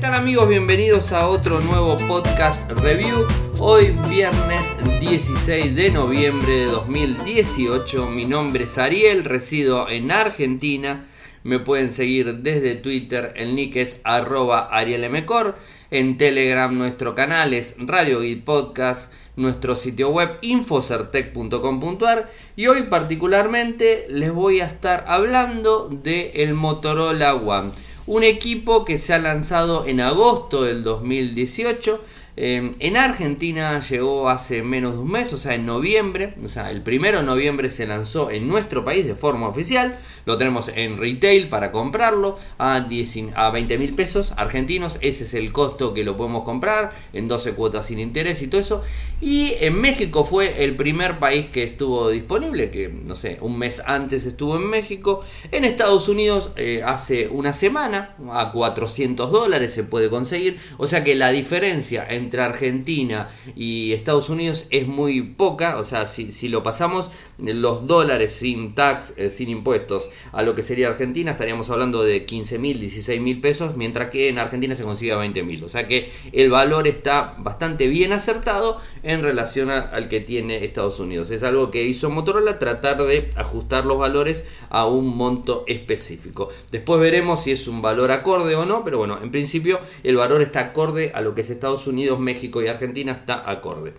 tal amigos? Bienvenidos a otro nuevo podcast review. Hoy viernes 16 de noviembre de 2018. Mi nombre es Ariel, resido en Argentina. Me pueden seguir desde Twitter, el nick es arroba arielmcor. En Telegram nuestro canal es Radio Guide Podcast, nuestro sitio web infocertec.com.ar y hoy particularmente les voy a estar hablando del el Motorola One un equipo que se ha lanzado en agosto del 2018 Em, en Argentina llegó hace menos de un mes, o sea, en noviembre, o sea, el primero de noviembre se lanzó en nuestro país de forma oficial, lo tenemos en retail para comprarlo a, 20 mil pesos argentinos, ese es el costo que lo podemos comprar en 12 cuotas sin interés y todo eso, y en México fue el primer país que estuvo disponible, que no sé, un mes antes estuvo en México, en Estados Unidos eh, hace una semana, a 400 dólares se puede conseguir, o sea que la diferencia entre entre Argentina y Estados Unidos es muy poca, o sea, si, lo pasamos los dólares sin tax, eh, sin impuestos, a lo que sería Argentina, estaríamos hablando de 15 mil, 16 mil pesos, mientras que en Argentina se consigue 20 mil, o sea que el valor está bastante bien acertado en relación al que tiene Estados Unidos. Es algo que hizo Motorola, tratar de ajustar los valores a un monto específico. Después veremos si es un valor acorde o no, pero bueno, en principio el valor está acorde a lo que es Estados Unidos México y Argentina está acorde.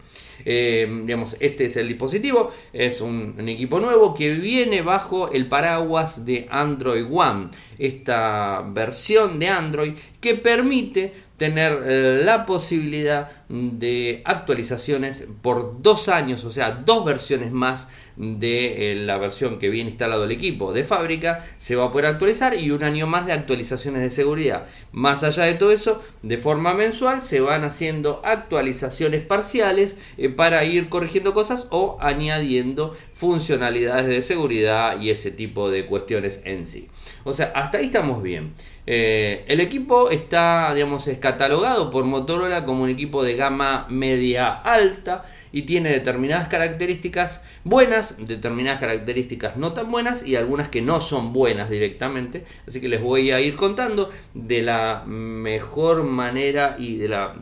Eh, este es el dispositivo, es un, equipo nuevo que viene bajo el paraguas de Android One, esta versión de Android que permite tener eh, la posibilidad de actualizaciones por dos años, o sea, dos versiones más de eh, la versión que viene instalado el equipo de fábrica, se va a poder actualizar y un año más de actualizaciones de seguridad. Más allá de todo eso, de forma mensual se van haciendo actualizaciones parciales eh, para ir corrigiendo cosas o añadiendo funcionalidades de seguridad y ese tipo de cuestiones en sí. O sea, hasta ahí estamos bien. Eh, el equipo está, digamos, es catalogado por Motorola como un equipo de gama media alta y tiene determinadas características buenas, determinadas características no tan buenas y algunas que no son buenas directamente. Así que les voy a ir contando de la mejor manera y de la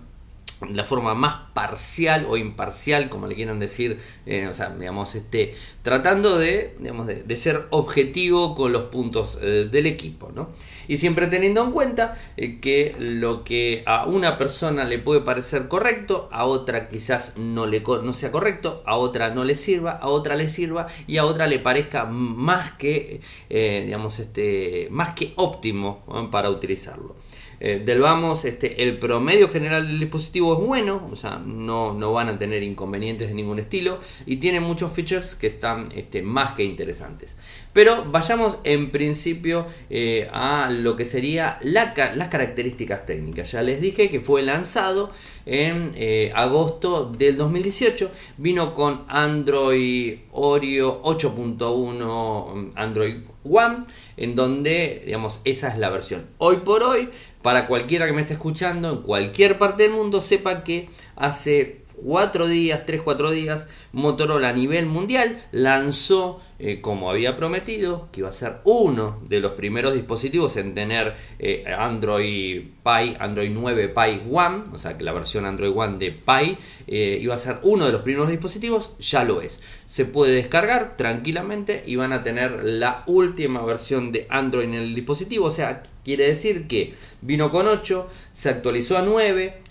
la forma más parcial o imparcial, como le quieran decir, eh, o sea, digamos, este, tratando de, digamos, de, ser objetivo con los puntos eh, del equipo, ¿no? Y siempre teniendo en cuenta eh, que lo que a una persona le puede parecer correcto, a otra quizás no, le, no sea correcto, a otra no le sirva, a otra le sirva y a otra le parezca más que, digamos, este, más que óptimo para utilizarlo. Eh, del vamos, este, el promedio general del dispositivo es bueno, o sea, no, no, van a tener inconvenientes de ningún estilo y tiene muchos features que están este, más que interesantes. Pero vayamos en principio eh, a lo que sería las características técnicas. Ya les dije que fue lanzado en eh, agosto del 2018, vino con Android Oreo 8.1 Android One, en donde, digamos, esa es la versión. Hoy por hoy, para cualquiera que me esté escuchando en cualquier parte del mundo, sepa que hace 4 días, 3-4 días, Motorola a nivel mundial lanzó, eh, como había prometido, que iba a ser uno de los primeros dispositivos en tener eh, Android Pie, Android 9 Pie One, o sea que la versión Android One de Pie eh, iba a ser uno de los primeros dispositivos, ya lo es. Se puede descargar tranquilamente y van a tener la última versión de Android en el dispositivo, o sea, quiere decir que vino con 8, se actualizó a 9,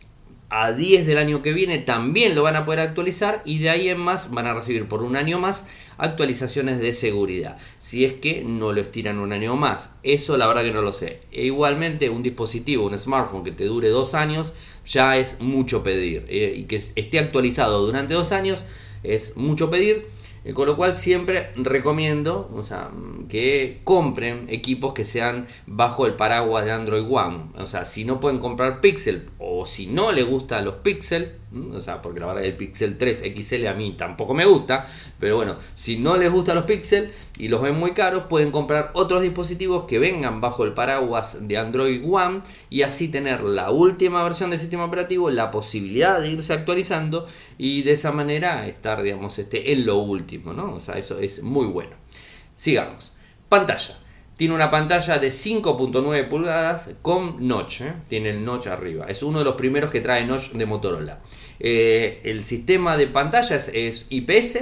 a 10 del año que viene también lo van a poder actualizar y de ahí en más van a recibir por un año más actualizaciones de seguridad. Si es que no lo estiran un año más. Eso la verdad que no lo sé. E igualmente un dispositivo, un smartphone que te dure dos años ya es mucho pedir. Eh, y que esté actualizado durante dos años es mucho pedir. Eh, con lo cual siempre recomiendo o sea, que compren equipos que sean bajo el paraguas de Android One. O sea, si no pueden comprar Pixel o si no le gustan los Pixel, o sea, porque la verdad el Pixel 3 XL a mí tampoco me gusta, pero bueno, si no les gustan los Pixel y los ven muy caros, pueden comprar otros dispositivos que vengan bajo el paraguas de Android One y así tener la última versión del sistema operativo, la posibilidad de irse actualizando y de esa manera estar, digamos, este, en lo último, ¿no? O sea, eso es muy bueno. Sigamos. Pantalla. Tiene una pantalla de 5.9 pulgadas con notch, ¿eh? tiene el notch arriba. Es uno de los primeros que trae notch de Motorola. Eh, el sistema de pantallas es IPS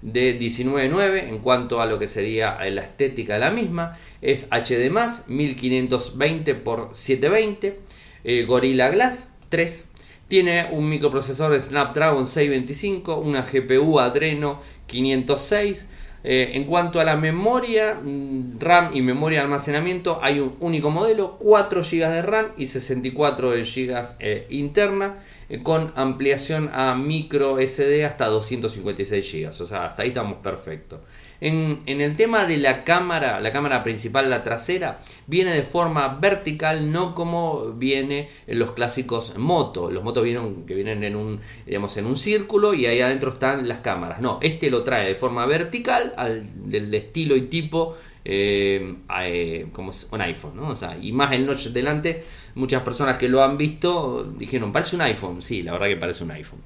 de 19.9 en cuanto a lo que sería la estética de la misma. Es HD+, 1520 x 720, Gorilla Glass 3. Tiene un microprocesor Snapdragon 625, una GPU Adreno 506 eh, en cuanto a la memoria mm, RAM y memoria de almacenamiento, hay un único modelo, 4 GB de RAM y 64 GB eh, interna, con ampliación a micro SD hasta 256 GB. O sea, hasta ahí estamos perfectos. En, el tema de la cámara, la cámara principal, la trasera, viene de forma vertical, no como viene en los clásicos moto. Los motos vienen, que vienen en un, digamos, en un círculo y ahí adentro están las cámaras. No, este lo trae de forma vertical, al, del estilo y tipo eh, eh, como un iPhone. O sea, y más el notch delante, muchas personas que lo han visto dijeron, parece un iPhone, sí, la verdad que parece un iPhone.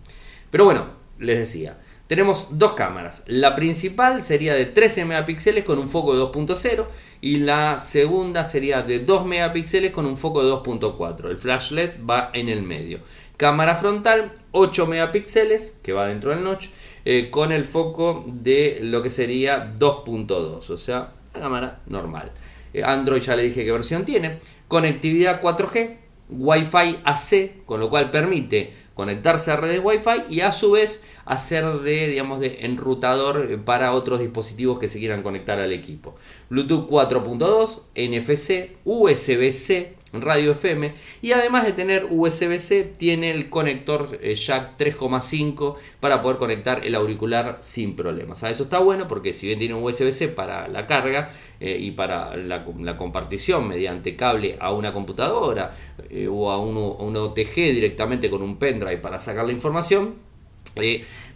Pero bueno, les decía, tenemos dos cámaras. La principal sería de 13 megapíxeles con un foco de 2.0 y la segunda sería de 2 megapíxeles con un foco de 2.4. El flash LED va en el medio. Cámara frontal 8 megapíxeles que va dentro del notch eh, con el foco de lo que sería 2.2, o sea, la cámara normal. Eh, Android ya le dije qué versión tiene. Conectividad 4G, Wi-Fi AC, con lo cual permite conectarse a redes Wi-Fi y a su vez hacer de, digamos, de enrutador para otros dispositivos que se quieran conectar al equipo. Bluetooth 4.2, NFC, USB-C, radio FM y además de tener USB-C tiene el conector eh, jack 3.5 para poder conectar el auricular sin problemas. eso está bueno porque si bien tiene un USB-C para la carga eh, y para la, compartición mediante cable a una computadora eh, o a un, OTG directamente con un pendrive para sacar la información,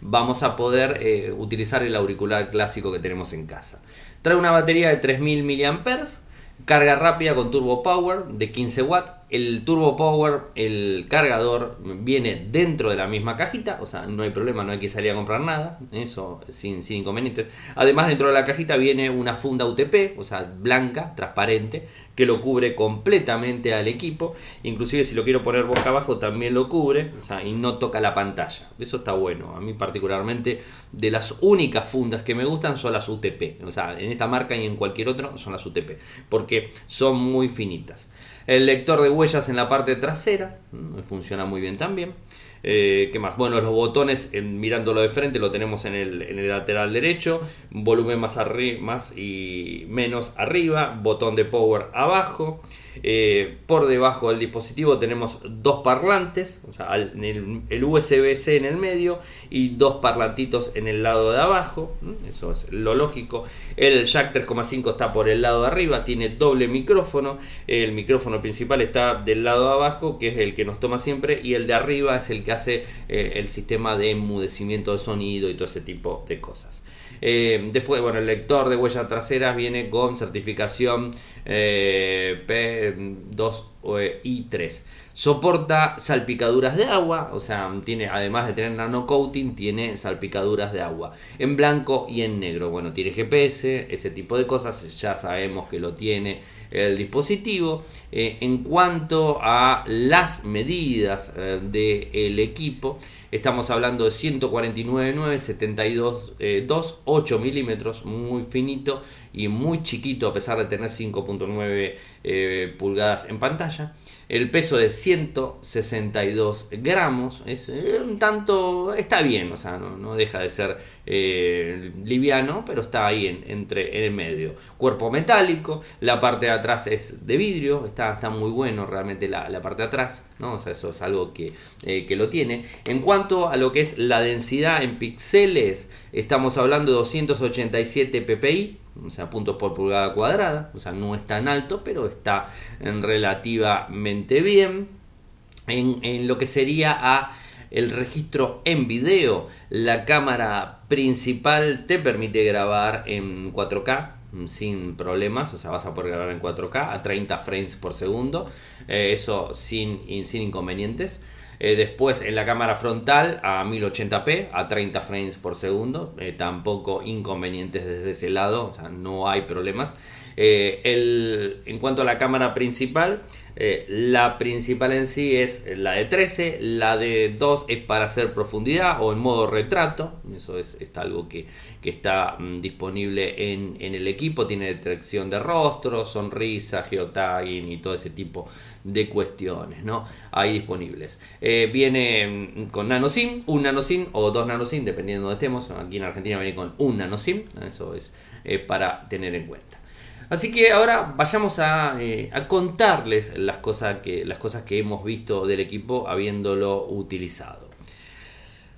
vamos a poder utilizar el auricular clásico que tenemos en casa. Trae una batería de 3000 mAh Carga rápida con turbo power de 15 watts. El turbo power, el cargador, viene dentro de la misma cajita, o sea, no hay problema, no hay que salir a comprar nada, eso sin, inconvenientes. Además, dentro de la cajita viene una funda UTP, o sea, blanca, transparente, que lo cubre completamente al equipo. Inclusive si lo quiero poner boca abajo también lo cubre, o sea, y no toca la pantalla. Eso está bueno. A mí particularmente de las únicas fundas que me gustan son las UTP. O sea, en esta marca y en cualquier otro son las UTP, porque son muy finitas. El lector de huellas en la parte trasera, funciona muy bien también. Eh, ¿Qué más? Bueno, los botones, mirándolo de frente, lo tenemos en el, lateral derecho. Volumen más, más y menos arriba. Botón de power abajo. Eh, por debajo del dispositivo tenemos dos parlantes, o sea, el, USB-C en el medio y dos parlantitos en el lado de abajo. Eso es lo lógico. El jack 3.5 está por el lado de arriba, tiene doble micrófono. El micrófono principal está del lado de abajo, que es el que nos toma siempre, y el de arriba es el que hace eh, el sistema de enmudecimiento de sonido y todo ese tipo de cosas. Eh, después, bueno, el lector de huellas traseras viene con certificación eh, P2 y 3. Soporta salpicaduras de agua, o sea, tiene además de tener nano coating, tiene salpicaduras de agua en blanco y en negro. Bueno, tiene GPS, ese tipo de cosas, ya sabemos que lo tiene el dispositivo. Eh, en cuanto a las medidas eh, del equipo, estamos hablando de 149.9, 72, 2, 8 milímetros, muy finito y muy chiquito a pesar de tener 5.9 eh, pulgadas en pantalla. El peso de 162 gramos es eh, un tanto, está bien, o sea, no, deja de ser eh, liviano, pero está ahí en, entre en el medio. Cuerpo metálico, la parte de atrás es de vidrio, está, está muy bueno realmente la, la parte de atrás, ¿no? O sea, eso es algo que, que lo tiene. En cuanto a lo que es la densidad en píxeles, estamos hablando de 287 ppi o sea, puntos por pulgada cuadrada, o sea, no es tan alto, pero está relativamente bien. En, lo que sería a el registro en video, la cámara principal te permite grabar en 4K sin problemas, o sea, vas a poder grabar en 4K a 30 frames por segundo, eh, eso sin, sin inconvenientes. Eh, después en la cámara frontal a 1080p, a 30 frames por segundo. Eh, tampoco inconvenientes desde ese lado, o sea, no hay problemas. El, en cuanto a la cámara principal, eh, la principal en sí es la de 13, la de 2 es para hacer profundidad o en modo retrato, eso es, algo que, está mm, disponible en, el equipo, tiene detección de rostro, sonrisa, geotagging y todo ese tipo de cuestiones, ¿no? Ahí disponibles. Eh, viene mm, con nanosim, un nanosim o dos nanosim, dependiendo de donde estemos. Aquí en Argentina viene con un nanosim, eso es eh, para tener en cuenta. Así que ahora vayamos eh, a, contarles las cosas, que, las cosas que hemos visto del equipo habiéndolo utilizado.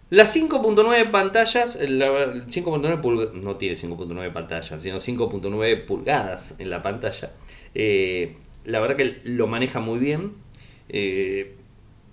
Las 5.9 pantallas, 5.9 no tiene 5.9 pantallas, sino 5.9 pulgadas en la pantalla. Eh, la verdad que lo maneja muy bien. Eh,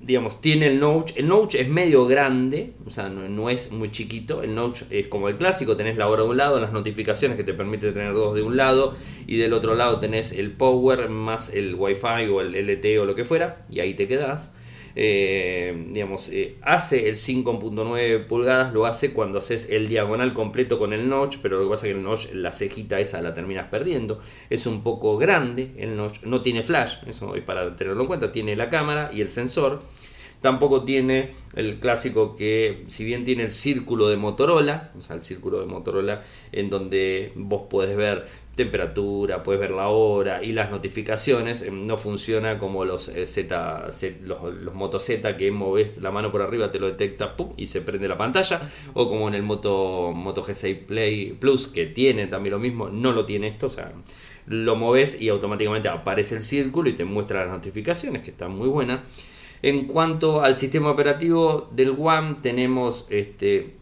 digamos, tiene el notch. El notch es medio grande, o sea, no, es muy chiquito. El notch es como el clásico, tenés la hora de un lado, las notificaciones que te permite tener dos de un lado y del otro lado tenés el power más el wifi o el LTE o lo que fuera y ahí te quedás. Eh, digamos, eh, hace el 5.9 pulgadas, lo hace cuando haces el diagonal completo con el notch, pero lo que pasa es que el notch, la cejita esa la terminas perdiendo. Es un poco grande el notch, no tiene flash, eso es para tenerlo en cuenta, tiene la cámara y el sensor. Tampoco tiene el clásico que, si bien tiene el círculo de Motorola, o sea, el círculo de Motorola en donde vos podés ver temperatura, puedes ver la hora y las notificaciones, eh, no funciona como los eh, Z, los, Moto Z que moves la mano por arriba, te lo detecta y se prende la pantalla, o como en el Moto, Moto G6 Play Plus que tiene también lo mismo, no lo tiene esto, o sea, lo moves y automáticamente aparece el círculo y te muestra las notificaciones, que está muy buena. En cuanto al sistema operativo del One, tenemos este,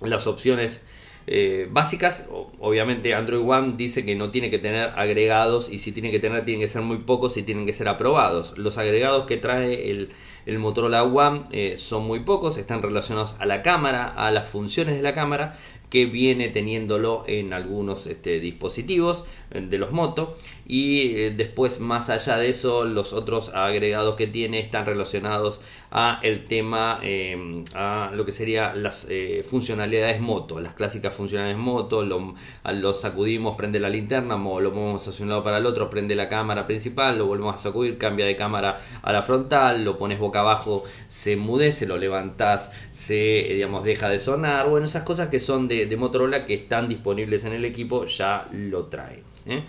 las opciones eh, básicas. Obviamente Android One dice que no tiene que tener agregados y si tiene que tener tienen que ser muy pocos y tienen que ser aprobados. Los agregados que trae el, el Motorola One eh, son muy pocos, están relacionados a la cámara, a las funciones de la cámara, que viene teniéndolo en algunos este, dispositivos eh, de los Moto y eh, después más allá de eso los otros agregados que tiene están relacionados a el tema eh, a lo que sería las funcionalidades moto las clásicas funcionalidades moto lo, sacudimos prende la linterna lo movemos hacia un lado para el otro prende la cámara principal lo volvemos a sacudir cambia de cámara a la frontal lo pones boca abajo se mudece lo levantás se digamos deja de sonar bueno esas cosas que son de Motorola que están disponibles en el equipo ya lo trae. ¿eh?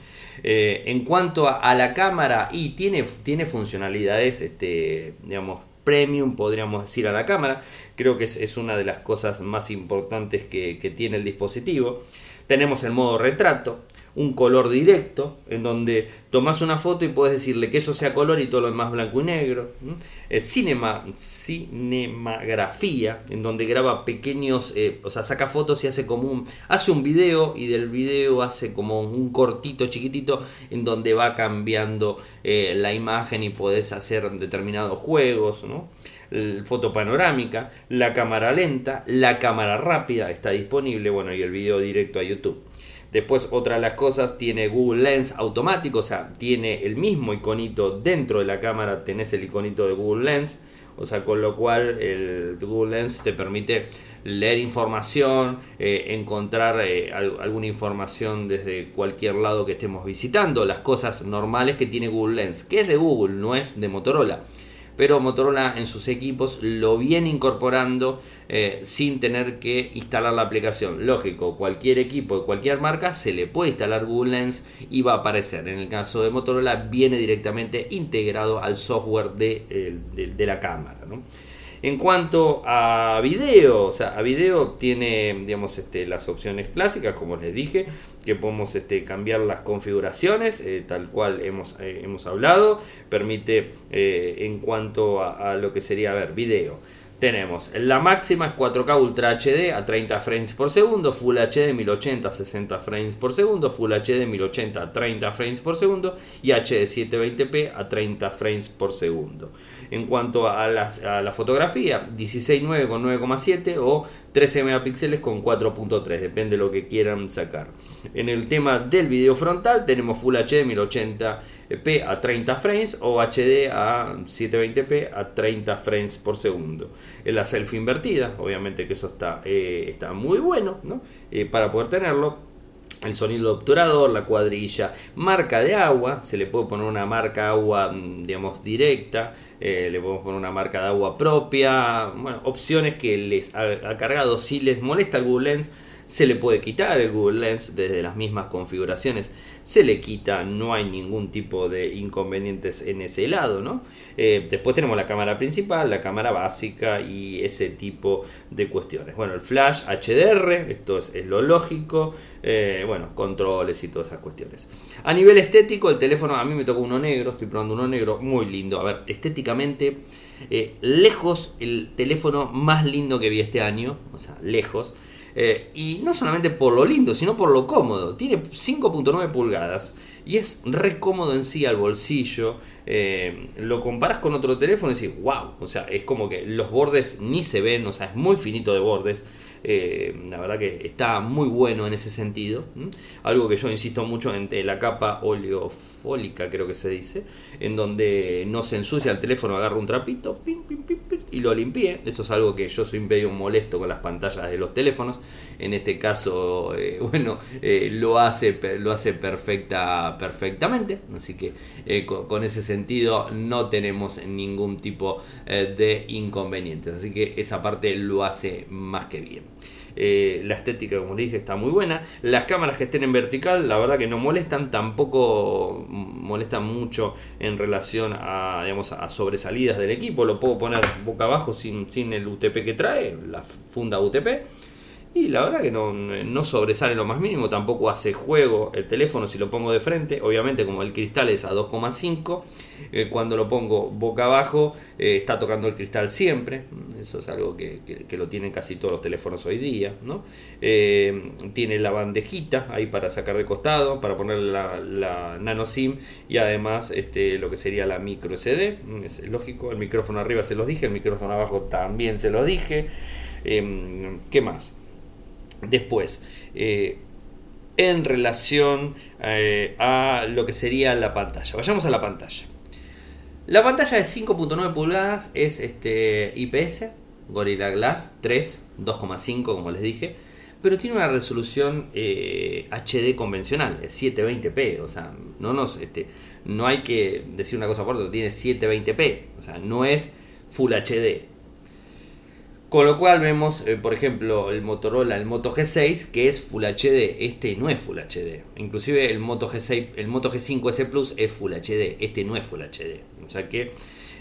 Eh, en cuanto a, la cámara, y tiene, tiene funcionalidades, este, digamos, premium, podríamos decir, a la cámara. Creo que es, una de las cosas más importantes que tiene el dispositivo. Tenemos el modo retrato, un color directo, en donde tomas una foto y puedes decirle que eso sea color y todo lo demás blanco y negro. Es cinema, en donde graba pequeños, eh, o sea, saca fotos y hace como un, hace un video y del video hace como un cortito chiquitito en donde va cambiando eh, la imagen y puedes hacer determinados juegos, ¿no? foto panorámica, la cámara lenta, la cámara rápida está disponible, bueno, y el video directo a YouTube. Después otra de las cosas tiene Google Lens automático, o sea, tiene el mismo iconito dentro de la cámara, tenés el iconito de Google Lens, o sea, con lo cual el Google Lens te permite leer información, eh, encontrar eh, alguna información desde cualquier lado que estemos visitando, las cosas normales que tiene Google Lens, que es de Google, no es de Motorola pero Motorola en sus equipos lo viene incorporando eh, sin tener que instalar la aplicación. Lógico, cualquier equipo de cualquier marca se le puede instalar Google Lens y va a aparecer. En el caso de Motorola viene directamente integrado al software de, de la cámara. ¿no? En cuanto a video, o sea, a video tiene, digamos, este, las opciones clásicas, como les dije, que podemos este, cambiar las configuraciones, eh, tal cual hemos, eh, hemos hablado, permite eh, en cuanto a, a, lo que sería, a ver, video tenemos la máxima es 4K Ultra HD a 30 frames por segundo, Full HD 1080 a 60 frames por segundo, Full HD 1080 a 30 frames por segundo y HD 720p a 30 frames por segundo. En cuanto a, la fotografía, 16.9 con 9,7 o 13 megapíxeles con 4.3, depende de lo que quieran sacar. En el tema del video frontal tenemos Full HD 1080p a 30 frames o HD a 720p a 30 frames por segundo. En la selfie invertida, obviamente que eso está, eh, muy bueno ¿no? Eh, para poder tenerlo. El sonido obturador, la cuadrilla, marca de agua, se le puede poner una marca agua, mm, digamos, directa, eh, le podemos poner una marca de agua propia, bueno, opciones que les ha, cargado, si les molesta el Google Lens, se le puede quitar el Google Lens desde las mismas configuraciones, se le quita, no hay ningún tipo de inconvenientes en ese lado, ¿no? Eh, después tenemos la cámara principal, la cámara básica y ese tipo de cuestiones. Bueno, el flash HDR, esto es, lo lógico, eh, bueno, controles y todas esas cuestiones. A nivel estético, el teléfono, a mí me tocó uno negro, estoy probando uno negro, muy lindo. A ver, estéticamente, eh, lejos el teléfono más lindo que vi este año, o sea, lejos. Eh, y no solamente por lo lindo, sino por lo cómodo. Tiene 5.9 pulgadas y es re cómodo en sí al bolsillo. Eh, lo comparas con otro teléfono y decís, wow, o sea, es como que los bordes ni se ven, o sea, es muy finito de bordes. Eh, la verdad que está muy bueno en ese sentido. Algo que yo insisto mucho entre la capa oleofólica, creo que se dice, en donde no se ensucia el teléfono, agarra un trapito y lo limpié. Eso es algo que yo soy medio molesto con las pantallas de los teléfonos. En este caso, eh, bueno, eh, lo hace, lo hace perfecta, perfectamente. Así que con, ese sentido no tenemos ningún tipo de inconvenientes. Así que esa parte lo hace más que bien. Eh, la estética, como dije, está muy buena. Las cámaras que estén en vertical, la verdad que no molestan, tampoco molestan mucho en relación a, digamos, a sobresalidas del equipo. Lo puedo poner boca abajo sin, sin el UTP que trae, la funda UTP. Y la verdad que no, no, sobresale lo más mínimo, tampoco hace juego el teléfono si lo pongo de frente. Obviamente como el cristal es a 2,5, eh, cuando lo pongo boca abajo eh, está tocando el cristal siempre. Eso es algo que, lo tienen casi todos los teléfonos hoy día. ¿no? Eh, tiene la bandejita ahí para sacar de costado, para poner la, la, nano SIM y además este, lo que sería la micro SD. Es lógico, el micrófono arriba se los dije, el micrófono abajo también se los dije. Em, ¿Qué más? Después, eh, en relación eh, a lo que sería la pantalla. Vayamos a la pantalla. La pantalla de 5.9 pulgadas es este IPS, Gorilla Glass 3, 2,5 como les dije, pero tiene una resolución HD eh, convencional, es 720p, o sea, no, nos, este, no hay que decir una cosa por otra, tiene 720p, o sea, no es Full HD, con lo cual vemos, eh, por ejemplo, el Motorola, el Moto G6, que es Full HD. Este no es Full HD. Inclusive el Moto G6, el Moto G5 S Plus es Full HD. Este no es Full HD. O sea que,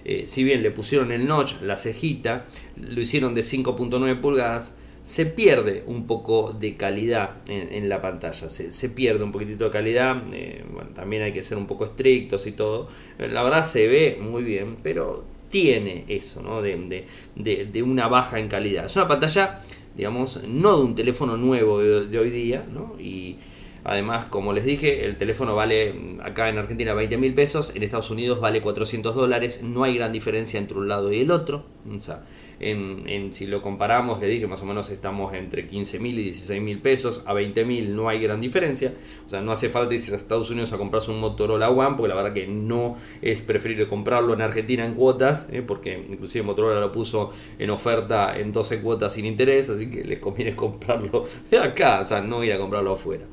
eh, si bien le pusieron el notch, la cejita, lo hicieron de 5.9 pulgadas, se pierde un poco de calidad en, la pantalla. Se, pierde un poquitito de calidad. Eh, también hay que ser un poco estrictos y todo. La verdad se ve muy bien, pero tiene eso, ¿no? De, de, una baja en calidad. Es una pantalla, digamos, no de un teléfono nuevo de, hoy día, ¿no? Y además, como les dije, el teléfono vale acá en Argentina 20 mil pesos, en Estados Unidos vale 400 dólares, no hay gran diferencia entre un lado y el otro. O sea, en, si lo comparamos, le dije más o menos estamos entre 15 mil y 16 mil pesos, a 20 mil no hay gran diferencia, o sea, no hace falta irse a Estados Unidos a comprarse un Motorola One, porque la verdad que no es preferible comprarlo en Argentina en cuotas, ¿eh? porque inclusive Motorola lo puso en oferta en 12 cuotas sin interés, así que les conviene comprarlo acá, o sea, no ir a comprarlo afuera.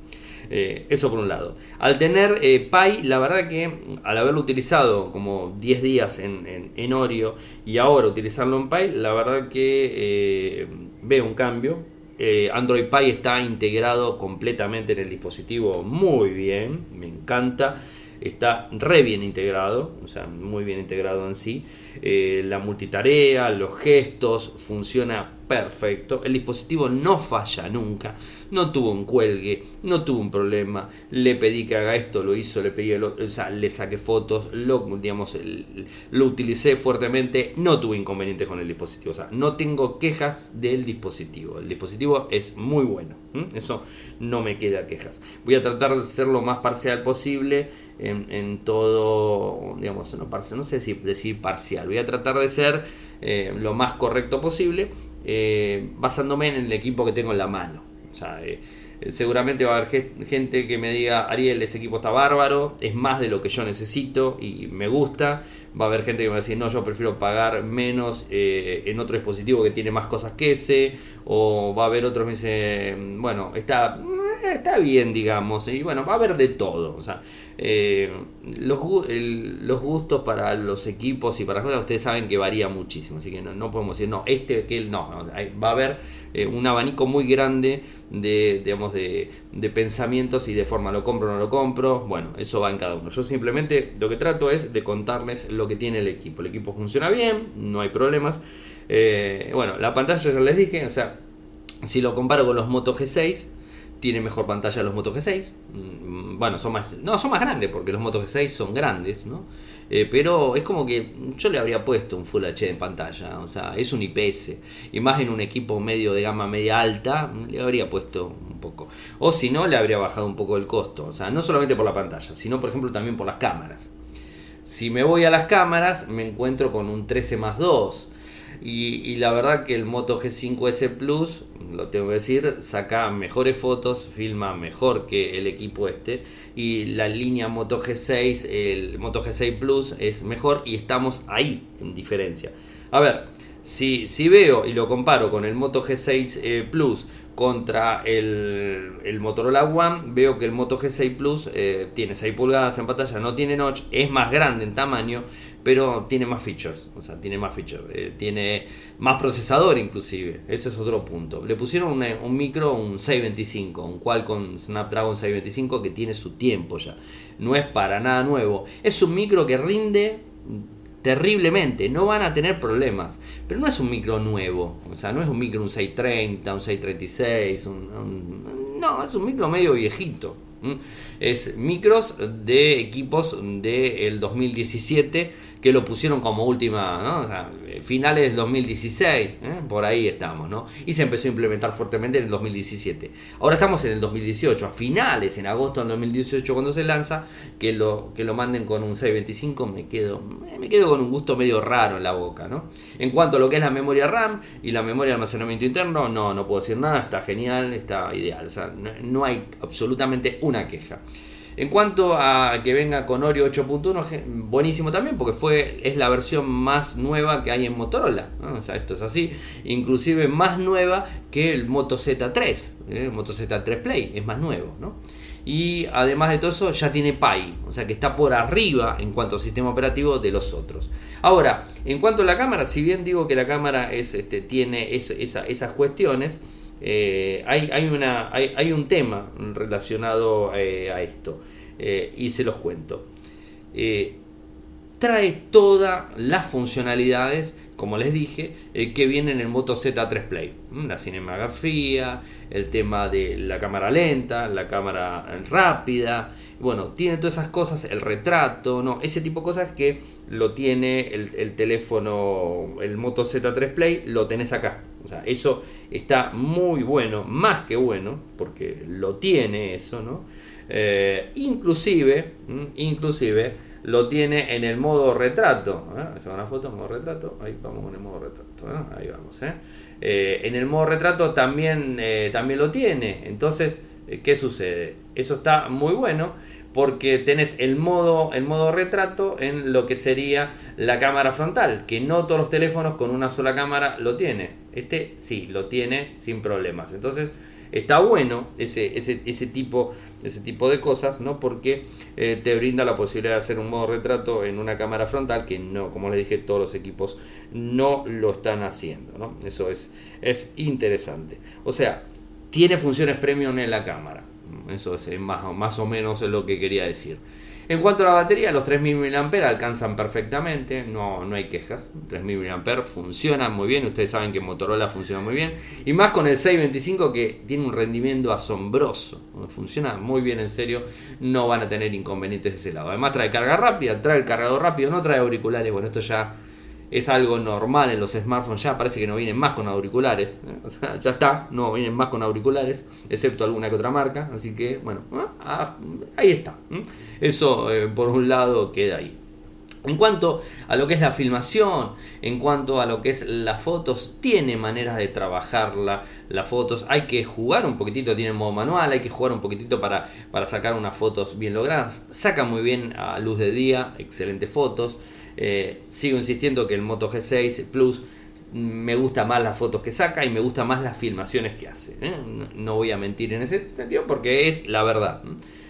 Eh, eso por un lado. Al tener eh, Pi, la verdad que al haberlo utilizado como 10 días en, en, Oreo y ahora utilizarlo en Pi, la verdad que eh, veo un cambio. Android Pi está integrado completamente en el dispositivo muy bien, me encanta está re bien integrado, o sea, muy bien integrado en sí. la multitarea, los gestos, funciona perfecto. El dispositivo no falla nunca. No tuvo un cuelgue, no tuvo un problema. Le pedí que haga esto, lo hizo, le pedí, o sea, le saqué fotos, lo, digamos, lo utilicé fuertemente. No tuve inconvenientes con el dispositivo. O sea, no tengo quejas del dispositivo. El dispositivo es muy bueno. Eso no me queda quejas. Voy a tratar de ser lo más parcial posible en, todo, digamos, no, no sé si decir parcial. Voy a tratar de ser eh, lo más correcto posible eh, basándome en el equipo que tengo en la mano. O sea, eh, seguramente va a haber gente que me diga, Ariel, ese equipo está bárbaro, es más de lo que yo necesito y me gusta. Va a haber gente que me va a decir, no, yo prefiero pagar menos eh, en otro dispositivo que tiene más cosas que ese. O va a haber otros que me dicen, bueno, está eh, está bien, digamos. Y bueno, va a haber de todo. O sea, eh, los, los, gustos para los equipos y para las cosas, ustedes saben que varía muchísimo. Así que no, podemos decir, no, este, que él, no, va a haber eh, un abanico muy grande de, digamos, de, pensamientos y de forma, lo compro o no lo compro. Bueno, eso va en cada uno. Yo simplemente lo que trato es de contarles lo que tiene el equipo. El equipo funciona bien, no hay problemas. bueno, la pantalla ya les dije, o sea, si lo comparo con los Moto G6, tiene mejor pantalla los Moto G6. Mm, bueno, son más, no, son más grandes porque los Moto G6 son grandes, ¿no? Eh, pero es como que yo le habría puesto un Full HD en pantalla, o sea, es un IPS. Y más en un equipo medio de gama media alta, le habría puesto un poco. O si no, le habría bajado un poco el costo. O sea, no solamente por la pantalla, sino por ejemplo también por las cámaras. Si me voy a las cámaras, me encuentro con un 13 más 2 y, la verdad que el Moto G5S Plus, lo tengo que decir, saca mejores fotos, filma mejor que el equipo este. Y la línea Moto G6, el Moto G6 Plus es mejor y estamos ahí en diferencia. A ver, si, si veo y lo comparo con el Moto G6 eh, Plus contra el, el, Motorola One, veo que el Moto G6 Plus eh, tiene 6 pulgadas en pantalla, no tiene notch, es más grande en tamaño, pero tiene más features, o sea, tiene más features, eh, tiene más procesador inclusive, ese es otro punto. Le pusieron un, micro, un 625, un Qualcomm Snapdragon 625 que tiene su tiempo ya, no es para nada nuevo, es un micro que rinde terriblemente, no van a tener problemas, pero no es un micro nuevo, o sea, no es un micro un 630, un 636, no, es un micro medio viejito. Es micros de equipos del 2017 que lo pusieron como última, ¿no? finales del 2016, ¿eh? por ahí estamos, ¿no? Y se empezó a implementar fuertemente en el 2017. Ahora estamos en el 2018, a finales, en agosto del 2018 cuando se lanza, que lo, que lo manden con un 625, me quedo, me quedo con un gusto medio raro en la boca, ¿no? En cuanto a lo que es la memoria RAM y la memoria de almacenamiento interno, no, no puedo decir nada, está genial, está ideal, o sea, no hay absolutamente una queja. En cuanto a que venga con Oreo 8.1, buenísimo también, porque fue, es la versión más nueva que hay en Motorola. O sea, esto es así. Inclusive más nueva que el Moto Z3. ¿eh? El Moto Z3 Play es más nuevo. ¿no? Y además de todo eso, ya tiene Pi. O sea que está por arriba en cuanto al sistema operativo de los otros. Ahora, en cuanto a la cámara, si bien digo que la cámara es, este, tiene esas cuestiones, eh, hay, hay, una, hay, un tema relacionado eh, a esto eh, y se los cuento. trae todas las funcionalidades, como les dije, que vienen en el Moto Z3 Play. Mm, la cinematografía, el tema de la cámara lenta, la cámara rápida, bueno, tiene todas esas cosas, el retrato, no, ese tipo de cosas que lo tiene el teléfono, el Moto Z3 Play, lo tenés acá eso está muy bueno, más que bueno, porque lo tiene eso, ¿no? Eh, inclusive, inclusive lo tiene en el modo retrato. ¿eh? una foto en modo retrato. Ahí vamos en el modo retrato. ¿eh? Ahí vamos. ¿eh? en el modo retrato también, también lo tiene. Entonces, ¿qué sucede? Eso está muy bueno porque tenés el modo, el modo retrato en lo que sería la cámara frontal, que no todos los teléfonos con una sola cámara lo tiene. Este sí, lo tiene sin problemas. Entonces está bueno ese, ese, ese, tipo, ese tipo de cosas, ¿no? Porque eh, te brinda la posibilidad de hacer un modo retrato en una cámara frontal, que no, como les dije, todos los equipos no lo están haciendo, ¿no? Eso es, es interesante. O sea, tiene funciones premium en la cámara eso es más, más o menos lo que quería decir. En cuanto a la batería, los 3000 mAh alcanzan perfectamente, no, no hay quejas. 3000 mAh funcionan muy bien, ustedes saben que Motorola funciona muy bien. Y más con el 625 que tiene un rendimiento asombroso, funciona muy bien en serio, no van a tener inconvenientes de ese lado. Además trae carga rápida, trae el cargador rápido, no trae auriculares, bueno, esto ya es algo normal en los smartphones, ya parece que no vienen más con auriculares, ¿eh? ya está, no vienen más con auriculares, excepto alguna que otra marca, así que bueno, ah, ah, ahí está, eso eh, por un lado queda ahí. En cuanto a lo que es la filmación, en cuanto a lo que es las fotos, tiene maneras de trabajar las fotos. Hay que jugar un poquitito, tiene modo manual, hay que jugar un poquitito para, para sacar unas fotos bien logradas. Saca muy bien a luz de día, excelentes fotos. Eh, sigo insistiendo que el Moto G6 Plus me gusta más las fotos que saca y me gusta más las filmaciones que hace. ¿eh? No, voy a mentir en ese sentido porque es la verdad.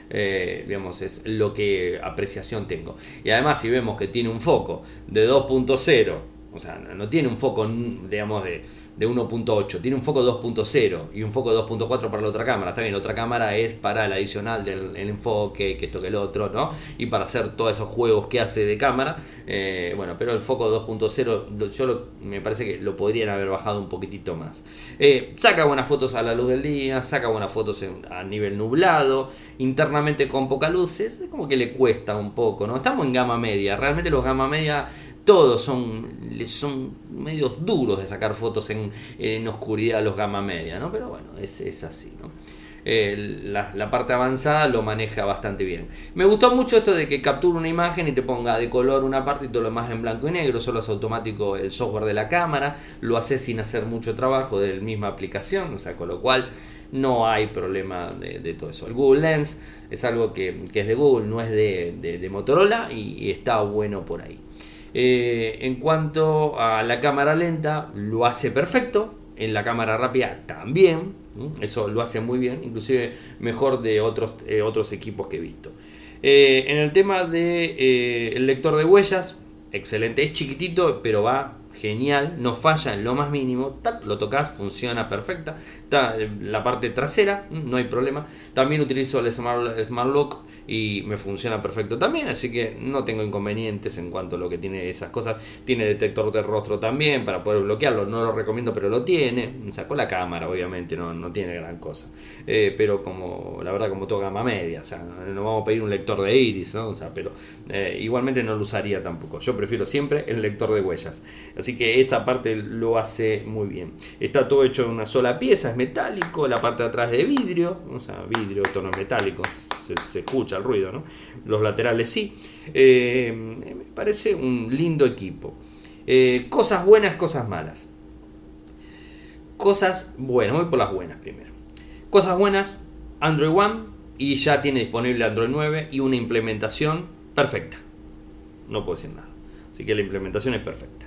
Eh, digamos, es lo que apreciación tengo. Y además si vemos que tiene un foco de 2.0, o sea, no tiene un foco, digamos, de de 1.8, tiene un foco 2.0 y un foco 2.4 para la otra cámara. Está bien, la otra cámara es para el adicional del enfoque, que esto que el otro, ¿no? Y para hacer todos esos juegos que hace de cámara. Eh, bueno, pero el foco 2.0 yo me parece que lo podrían haber bajado un poquitito más. Eh, saca buenas fotos a la luz del día, saca buenas fotos a nivel nublado, internamente con poca luz, es como que le cuesta un poco, ¿no? Estamos en gama media, realmente los gama media todos son, medios duros de sacar fotos en, en oscuridad los gama media, ¿no? Pero bueno, es, es así. Eh, la, parte avanzada lo maneja bastante bien. Me gustó mucho esto de que capture una imagen y te ponga de color una parte y todo lo demás en blanco y negro, solo es automático el software de la cámara, lo hace sin hacer mucho trabajo de la misma aplicación, o sea, con lo cual no hay problema de, todo eso. El Google Lens es algo que, es de Google, no es de, Motorola y está bueno por ahí. Eh, en cuanto a la cámara lenta, lo hace perfecto. En la cámara rápida también. Eso lo hace muy bien. Inclusive mejor de otros, eh, otros equipos que he visto. Eh, en el tema del de, el lector de huellas, excelente. Es chiquitito, pero va genial, no falla en lo más mínimo, lo tocas, funciona perfecta. La parte trasera, no hay problema. También utilizo el Smart, Smart Lock y me funciona perfecto también, así que no tengo inconvenientes en cuanto a lo que tiene esas cosas. Tiene detector de rostro también para poder bloquearlo, no lo recomiendo, pero lo tiene. Sacó la cámara, obviamente, no, no tiene gran cosa. Eh, pero como, la verdad, como todo gama media, o sea, no vamos a pedir un lector de iris, ¿no? O sea, pero eh, igualmente no lo usaría tampoco. Yo prefiero siempre el lector de huellas. Así que esa parte lo hace muy bien. Está todo hecho en una sola pieza, es metálico, la parte de atrás de vidrio, o sea, vidrio, tonos metálicos, se, se escucha ruido, ¿no? Los laterales sí. Eh, me parece un lindo equipo. Eh, cosas buenas, cosas malas. Cosas buenas, voy por las buenas primero. Cosas buenas, Android One y ya tiene disponible Android 9 y una implementación perfecta. No puedo decir nada. Así que la implementación es perfecta.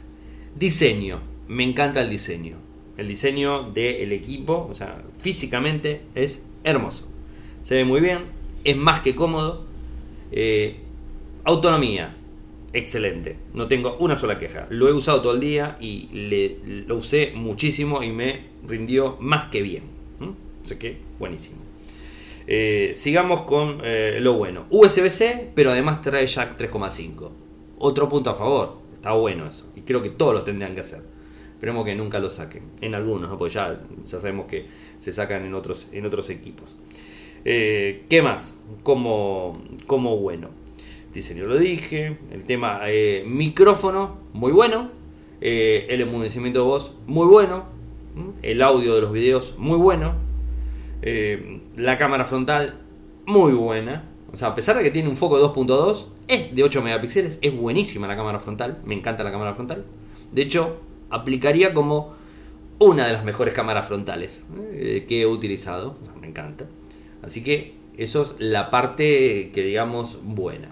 Diseño, me encanta el diseño. El diseño del equipo, o sea, físicamente es hermoso. Se ve muy bien, es más que cómodo. Eh, autonomía, excelente. No tengo una sola queja. Lo he usado todo el día y lo usé muchísimo y me rindió más que bien. Así que buenísimo. Eh, sigamos con eh, lo bueno. USB-C, pero además trae jack 3,5. Otro punto a favor. Está bueno eso. Y creo que todos lo tendrían que hacer. Esperemos que nunca lo saquen. En algunos, ¿no? porque ya, ya sabemos que se sacan en otros, en otros equipos. Eh, ¿Qué más? Como, como bueno. Diseño lo dije. El tema eh, micrófono, muy bueno. Eh, el emudecimiento de voz, muy bueno. El audio de los videos, muy bueno. la cámara frontal, muy buena. O sea, a pesar de que tiene un foco 2.2, es de 8 megapíxeles. Es buenísima la cámara frontal. Me encanta la cámara frontal. De hecho, aplicaría como una de las mejores cámaras frontales que he utilizado. me encanta. Así que eso es la parte que digamos buena.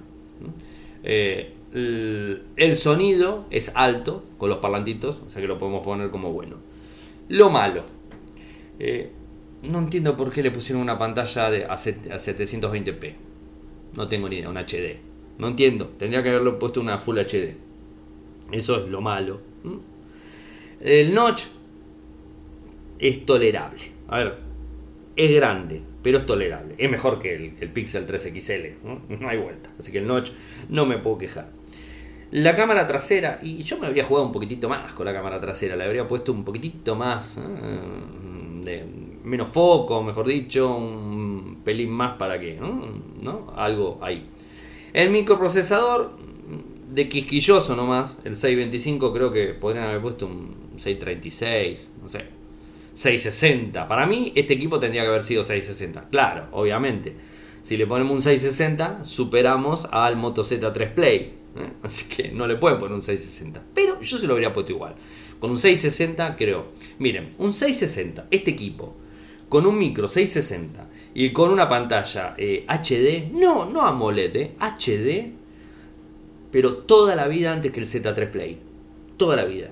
Eh, el, sonido es alto con los parlantitos, o sea que lo podemos poner como bueno. Lo malo. Eh, no entiendo por qué le pusieron una pantalla de, a, 720p. No tengo ni idea, un HD. No entiendo. Tendría que haberlo puesto una Full HD. Eso es lo malo. El notch es tolerable. A ver, es grande pero es tolerable. Es mejor que el, Pixel 3 XL, ¿no? hay vuelta. Así que el notch no me puedo quejar. La cámara trasera, y yo me había jugado un poquitito más con la cámara trasera, le habría puesto un poquitito más, ¿eh? de menos foco, mejor dicho, un pelín más para que, ¿no? Algo ahí. El microprocesador, de quisquilloso nomás, el 625 creo que podrían haber puesto un 636, no sé, 660. Para mí, este equipo tendría que haber sido 660. Claro, obviamente. Si le ponemos un 660, superamos al Moto Z3 Play. ¿eh? Así que no le pueden poner un 660. Pero yo se lo habría puesto igual. Con un 660, creo. Miren, un 660, este equipo, con un micro 660 y con una pantalla HD, eh, no, no AMOLED, eh, HD, pero toda la vida antes que el Z3 Play. Toda la vida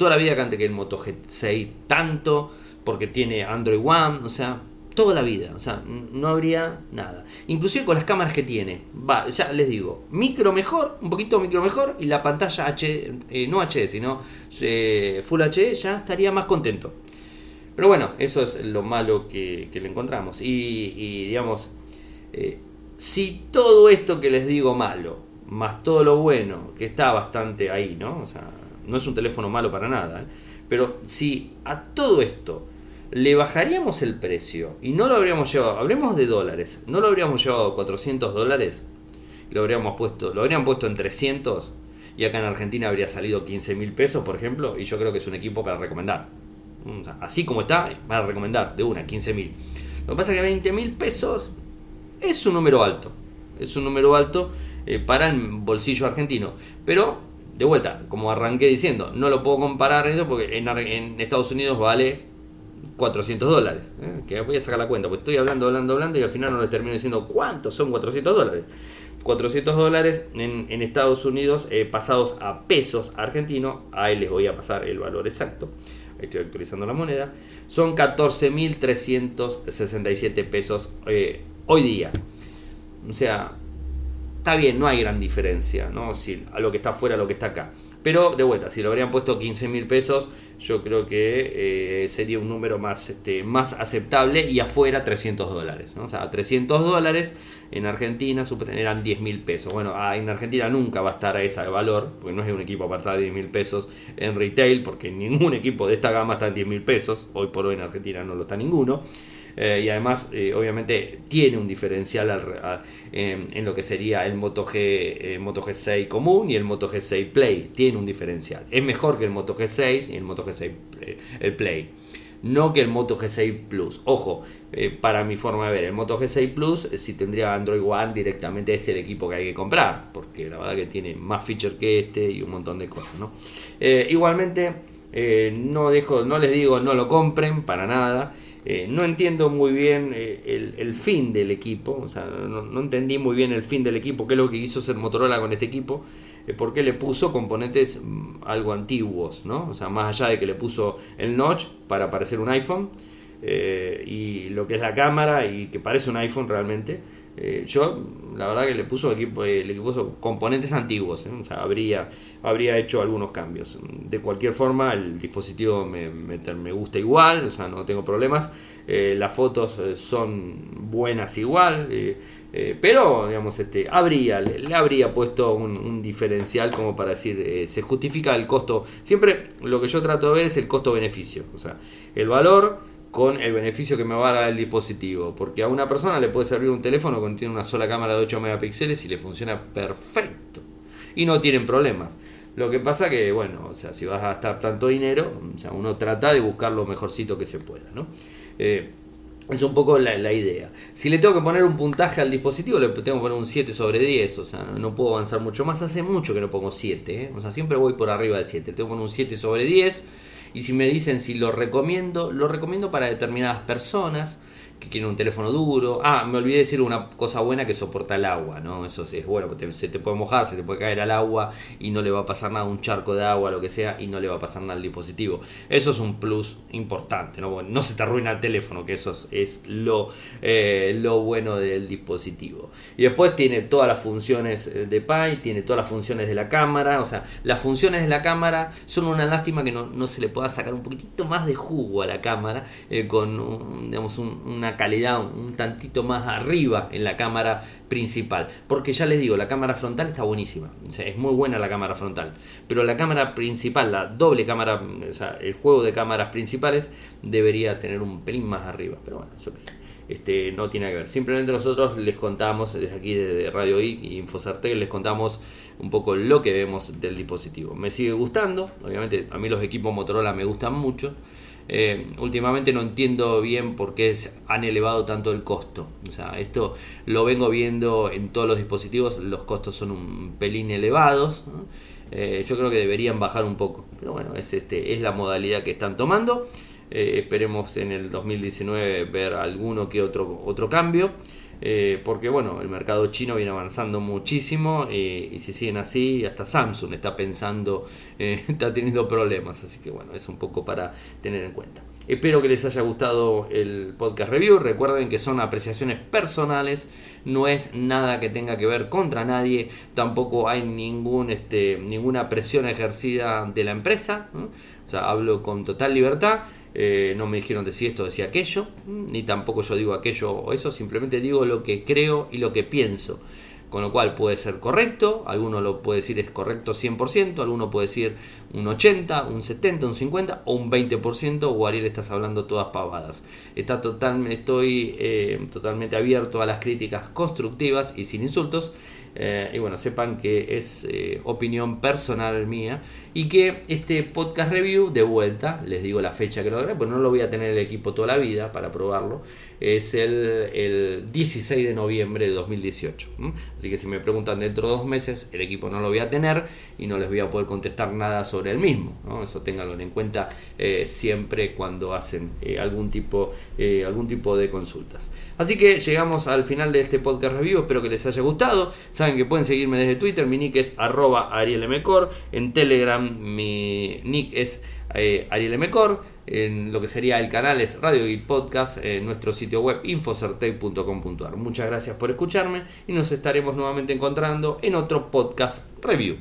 toda la vida que antes que el Moto G6 tanto, porque tiene Android One, o sea, toda la vida, o sea, no habría nada. Inclusive con las cámaras que tiene, va, ya les digo, micro mejor, un poquito micro mejor y la pantalla H, eh, no HD, sino eh, Full HD, ya estaría más contento. Pero bueno, eso es lo malo que, le encontramos. Y, digamos, eh, si todo esto que les digo malo, más todo lo bueno, que está bastante ahí, ¿no? O sea, no es un teléfono malo para nada, pero si a todo esto le bajaríamos el precio y no lo habríamos llevado, hablemos de dólares, no lo habríamos llevado a 400 dólares, lo habríamos puesto, lo habrían puesto en 300 y acá en Argentina habría salido 15 mil pesos, por ejemplo, y yo creo que es un equipo para recomendar. así como está, para recomendar, de una, 15 mil. Lo que pasa es que 20 mil pesos es un número alto, es un número alto eh, para el bolsillo argentino, pero de vuelta, como arranqué diciendo, no lo puedo comparar eso porque en, Estados Unidos vale 400 dólares. ¿eh? Que voy a sacar la cuenta, pues estoy hablando, hablando, hablando y al final no le termino diciendo cuántos son 400 dólares. 400 dólares en, Estados Unidos eh, pasados a pesos argentinos, ahí les voy a pasar el valor exacto, estoy actualizando la moneda, son 14.367 pesos eh, hoy día. O sea, está bien, no hay gran diferencia, ¿no? Si, a lo que está afuera, a lo que está acá. Pero de vuelta, si lo habrían puesto 15 mil pesos, yo creo que eh, sería un número más, este, más aceptable y afuera 300 dólares. O sea, 300 dólares en Argentina eran 10 mil pesos. Bueno, ah, en Argentina nunca va a estar a ese valor, porque no es un equipo apartado de 10 mil pesos en retail, porque ningún equipo de esta gama está en 10 mil pesos. Hoy por hoy en Argentina no lo está ninguno. Eh, y además eh, obviamente tiene un diferencial en lo que sería el Moto, G, eh, Moto G6 común y el Moto G6 Play, tiene un diferencial. Es mejor que el Moto G6 y el Moto G6 el Play. No que el Moto G6 Plus. Ojo, para mi forma de ver, el Moto G6 Plus, si tendría Android One directamente es el equipo que hay que comprar, porque la verdad que tiene más features que este y un montón de cosas. ¿no? igualmente, no, dejo, no les digo no lo compren para nada. Eh, no entiendo muy bien eh, el, fin del equipo, o sea, no, entendí muy bien el fin del equipo, qué es lo que quiso hacer Motorola con este equipo, eh, por qué le puso componentes mm, algo antiguos, ¿no? O sea, más allá de que le puso el notch para parecer un iPhone y lo que es la cámara y que parece un iPhone realmente, eh, yo, la verdad que le puso equipo, eh, le puso componentes antiguos, ¿eh? o sea, habría, habría hecho algunos cambios. De cualquier forma, el dispositivo me, me, gusta igual, o sea, no tengo problemas. las fotos son buenas igual, pero, digamos, este, habría, le, habría puesto un, un, diferencial como para decir, se justifica el costo. Siempre lo que yo trato de ver es el costo-beneficio, o sea, el valor con el beneficio que me va a dar el dispositivo. Porque a una persona le puede servir un teléfono que tiene una sola cámara de 8 megapíxeles y le funciona perfecto. Y no tienen problemas. Lo que pasa que, bueno, o sea, si vas a gastar tanto dinero, o sea, uno trata de buscar lo mejorcito que se pueda, ¿no? Eh, es un poco la, idea. Si le tengo que poner un puntaje al dispositivo, le tengo que poner un 7 sobre 10. O sea, no puedo avanzar mucho más. Hace mucho que no pongo 7. ¿eh? O sea, siempre voy por arriba del 7. Tengo que poner un 7 sobre 10 y si me dicen si lo recomiendo, lo recomiendo para determinadas personas que quieren un teléfono duro. Ah, me olvidé decir una cosa buena que soporta el agua, ¿no? Eso sí es bueno, porque se te puede mojar, se te puede caer al agua y no le va a pasar nada, un charco de agua, lo que sea, y no le va a pasar nada al dispositivo. Eso es un plus importante, ¿no? no se te arruina el teléfono, que eso es, lo, eh, lo bueno del dispositivo. Y después tiene todas las funciones eh, de Pi, tiene todas las funciones de la cámara, o sea, las funciones de la cámara son una lástima que no, se le pueda sacar un poquitito más de jugo a la cámara eh, con, digamos, una calidad un tantito más arriba en la cámara principal. Porque ya les digo, la cámara frontal está buenísima. es muy buena la cámara frontal. Pero la cámara principal, la doble cámara, o sea, el juego de cámaras principales debería tener un pelín más arriba. Pero bueno, eso que sé. Este, no tiene que ver. Simplemente nosotros les contamos, desde aquí desde Radio I y Infosartec, les contamos un poco lo que vemos del dispositivo. Me sigue gustando, obviamente a mí los equipos Motorola me gustan mucho. Eh, últimamente no entiendo bien por qué han elevado tanto el costo. O sea, esto lo vengo viendo en todos los dispositivos, los costos son un pelín elevados. Eh, yo creo que deberían bajar un poco. Pero bueno, es, este, es la modalidad que están tomando. Eh, esperemos en el 2019 ver alguno que otro, otro cambio. Eh, porque bueno, el mercado chino viene avanzando muchísimo y si siguen así, hasta Samsung está pensando, está teniendo problemas, así que bueno, es un poco para tener en cuenta. Espero que les haya gustado el podcast review. Recuerden que son apreciaciones personales, no es nada que tenga que ver contra nadie, tampoco hay ningún, este, ninguna presión ejercida de la empresa. O sea, hablo con total libertad. Eh, no me dijeron decir esto, decía aquello, ni tampoco yo digo aquello o eso, simplemente digo lo que creo y lo que pienso con lo cual puede ser correcto, alguno lo puede decir es correcto 100%, alguno puede decir un 80, un 70, un 50 o un 20%, o Ariel estás hablando todas pavadas. Está total, estoy eh, totalmente abierto a las críticas constructivas y sin insultos. Eh, y bueno, sepan que es eh, opinión personal mía y que este podcast review, de vuelta, les digo la fecha que lo haré, pues no lo voy a tener el equipo toda la vida para probarlo, es el, el 16 de noviembre de 2018. Así que si me preguntan dentro de dos meses, el equipo no lo voy a tener y no les voy a poder contestar nada sobre el mismo. Eso ténganlo en cuenta eh, siempre cuando hacen algún, tipo, algún tipo de consultas. Así que llegamos al final de este podcast review, espero que les haya gustado. Saben que pueden seguirme desde Twitter, mi nick es arroba arielmcor, en Telegram mi nick es eh, arielmcor, en lo que sería el canal es Radio y Podcast, en nuestro sitio web infocertec.com.ar. Muchas gracias por escucharme y nos estaremos nuevamente encontrando en otro podcast review.